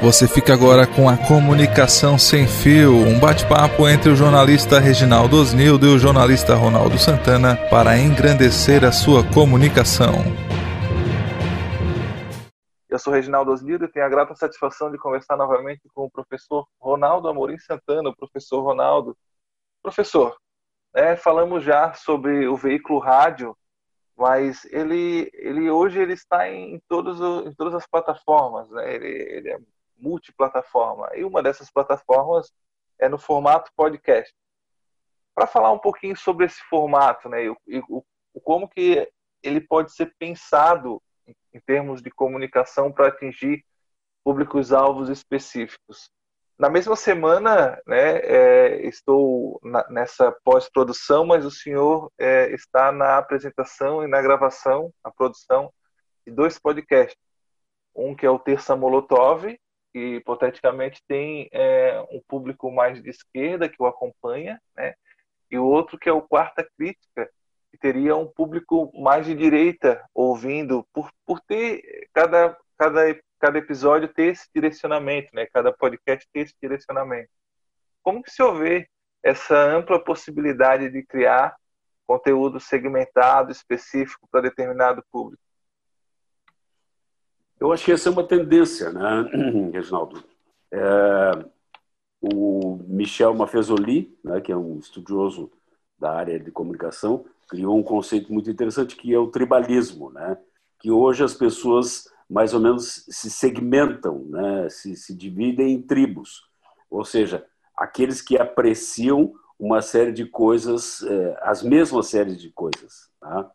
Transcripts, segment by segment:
Você fica agora com a Comunicação Sem Fio, um bate-papo entre o jornalista Reginaldo Osnildo e o jornalista Ronaldo Santana para engrandecer a sua comunicação. Eu sou Reginaldo Osnildo e tenho a grata satisfação de conversar novamente com o professor Ronaldo Amorim Santana, o professor Ronaldo. Professor, é, falamos já sobre o veículo rádio, mas ele, ele hoje ele está em, todos, em todas as plataformas, né? ele, ele é multiplataforma. E uma dessas plataformas é no formato podcast. Para falar um pouquinho sobre esse formato, né, e, e, e como que ele pode ser pensado em termos de comunicação para atingir públicos-alvos específicos. Na mesma semana, né, é, estou na, nessa pós-produção, mas o senhor é, está na apresentação e na gravação, na produção de dois podcasts. Um que é o Terça Molotov, que hipoteticamente tem é, um público mais de esquerda que o acompanha, né? e o outro que é o Quarta Crítica, que teria um público mais de direita ouvindo, por, por ter cada, cada, cada episódio ter esse direcionamento, né? cada podcast ter esse direcionamento. Como que se houver essa ampla possibilidade de criar conteúdo segmentado, específico para determinado público? Eu acho que essa é uma tendência, né, Reginaldo? É, o Michel Maffezoli, né, que é um estudioso da área de comunicação, criou um conceito muito interessante que é o tribalismo, né? que hoje as pessoas mais ou menos se segmentam, né? se, se dividem em tribos, ou seja, aqueles que apreciam uma série de coisas, é, as mesmas séries de coisas. Tá?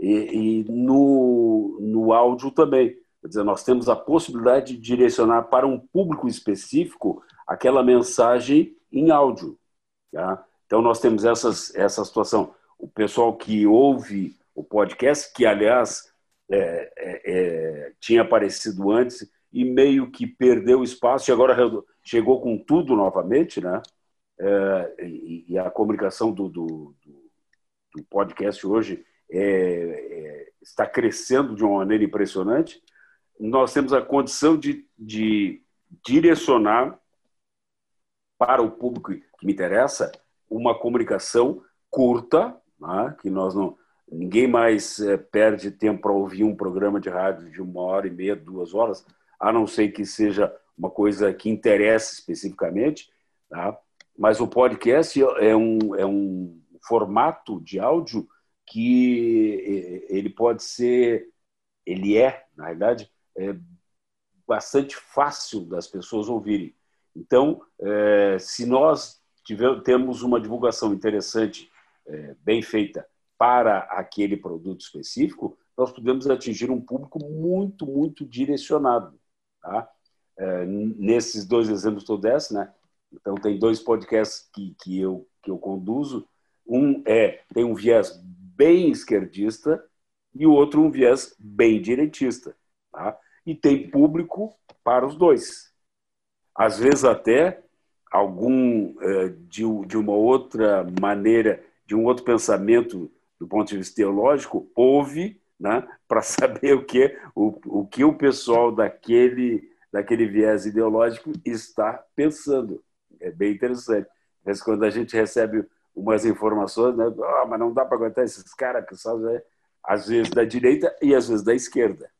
E, e no, no áudio também. Quer dizer, nós temos a possibilidade de direcionar para um público específico aquela mensagem em áudio. Tá? Então, nós temos essas, essa situação. O pessoal que ouve o podcast, que, aliás, é, é, é, tinha aparecido antes e meio que perdeu espaço e agora chegou com tudo novamente, né? É, e, e, a comunicação do, do, do podcast hoje é, é, está crescendo de uma maneira impressionante nós temos a condição de, de direcionar para o público que me interessa uma comunicação curta, né, que nós não ninguém mais é, perde tempo para ouvir um programa de rádio de uma hora e meia, duas horas, a não ser que seja uma coisa que interesse especificamente. Tá? Mas o podcast é um, é um formato de áudio que ele pode ser, ele é, na verdade, é bastante fácil das pessoas ouvirem. Então, é, se nós tiver, temos uma divulgação interessante, é, bem feita para aquele produto específico, nós podemos atingir um público muito, muito direcionado. Tá? É, nesses dois exemplos que eu desse, né? Então, tem dois podcasts que, que, eu, que eu conduzo. Um é tem um viés bem esquerdista e o outro um viés bem direitista. Tá? e tem público para os dois. Às vezes até algum é, de, uma outra maneira, de um outro pensamento do ponto de vista teológico, ouve né, para saber o que, o, o que o pessoal daquele, daquele viés ideológico está pensando. É bem interessante. Mas quando a gente recebe umas informações, né, oh, mas não dá para aguentar esses caras que são, às vezes da direita e às vezes da esquerda.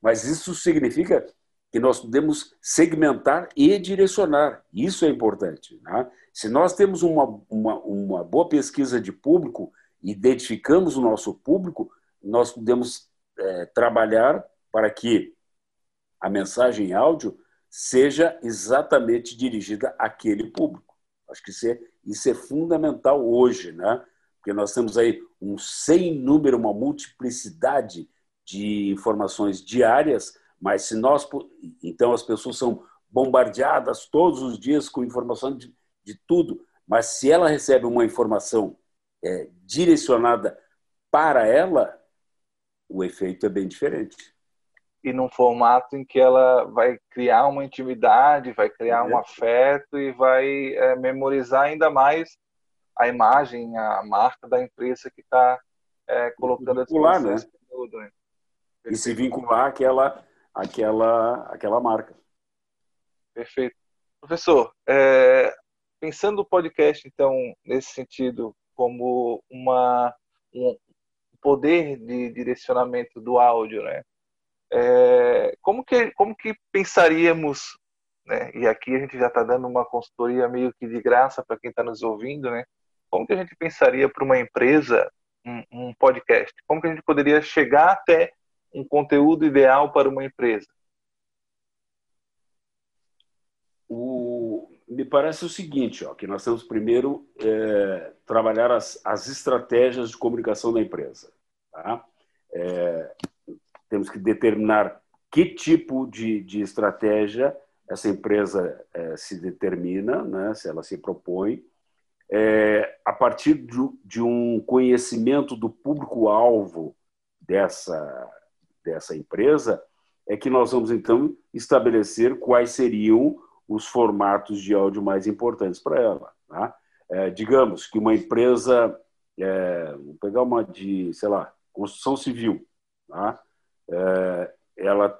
Mas isso significa que nós podemos segmentar e direcionar. Isso é importante. Né? Se nós temos uma, uma, uma boa pesquisa de público, identificamos o nosso público, nós podemos é, trabalhar para que a mensagem em áudio seja exatamente dirigida àquele público. Acho que isso é, isso é fundamental hoje, né? porque nós temos aí um sem número, uma multiplicidade de informações diárias, mas se nós. Então, as pessoas são bombardeadas todos os dias com informação de, de tudo, mas se ela recebe uma informação é, direcionada para ela, o efeito é bem diferente. E num formato em que ela vai criar uma intimidade, vai criar é. um afeto e vai é, memorizar ainda mais a imagem, a marca da empresa que está é, colocando a disposição né? Tudo, né? E se vincular àquela, àquela, àquela marca. Perfeito. Professor, é, pensando o podcast, então, nesse sentido, como uma, um poder de direcionamento do áudio, né? É, como, que, como que pensaríamos, né? e aqui a gente já está dando uma consultoria meio que de graça para quem está nos ouvindo, né? como que a gente pensaria para uma empresa um, um podcast? Como que a gente poderia chegar até um conteúdo ideal para uma empresa? O, me parece o seguinte, ó, que nós temos primeiro é, trabalhar as, as estratégias de comunicação da empresa. Tá? É, temos que determinar que tipo de, de estratégia essa empresa é, se determina, né, se ela se propõe, é, a partir de, de, um conhecimento do público-alvo dessa, dessa empresa, é que nós vamos então estabelecer quais seriam os formatos de áudio mais importantes para ela. Tá? É, digamos que uma empresa, é, vou pegar uma de, sei lá, construção civil, tá? É, ela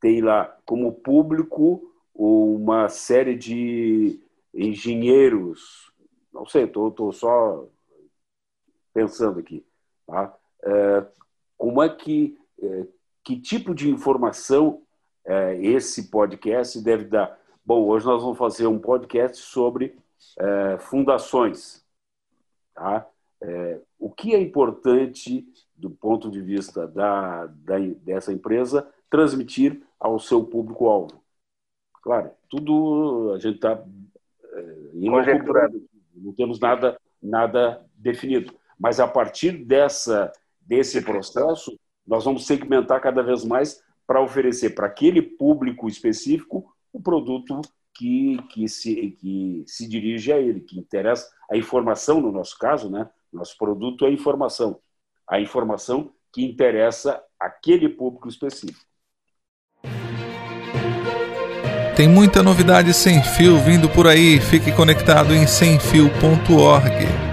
tem lá como público uma série de engenheiros, não sei, estou só pensando aqui, tá? É, como é que, que tipo de informação é, esse podcast deve dar? Bom, hoje nós vamos fazer um podcast sobre é, fundações, tá? É, o que é importante do ponto de vista da, da dessa empresa transmitir ao seu público-alvo? Claro, tudo a gente está é, não temos nada, nada definido. Mas a partir dessa, desse processo, nós vamos segmentar cada vez mais para oferecer para aquele público específico o produto que, que, se, que se dirige a ele, que interessa a informação, no nosso caso, né? Nosso produto é informação. A informação que interessa aquele público específico. Tem muita novidade sem fio vindo por aí. Fique conectado em semfio.org.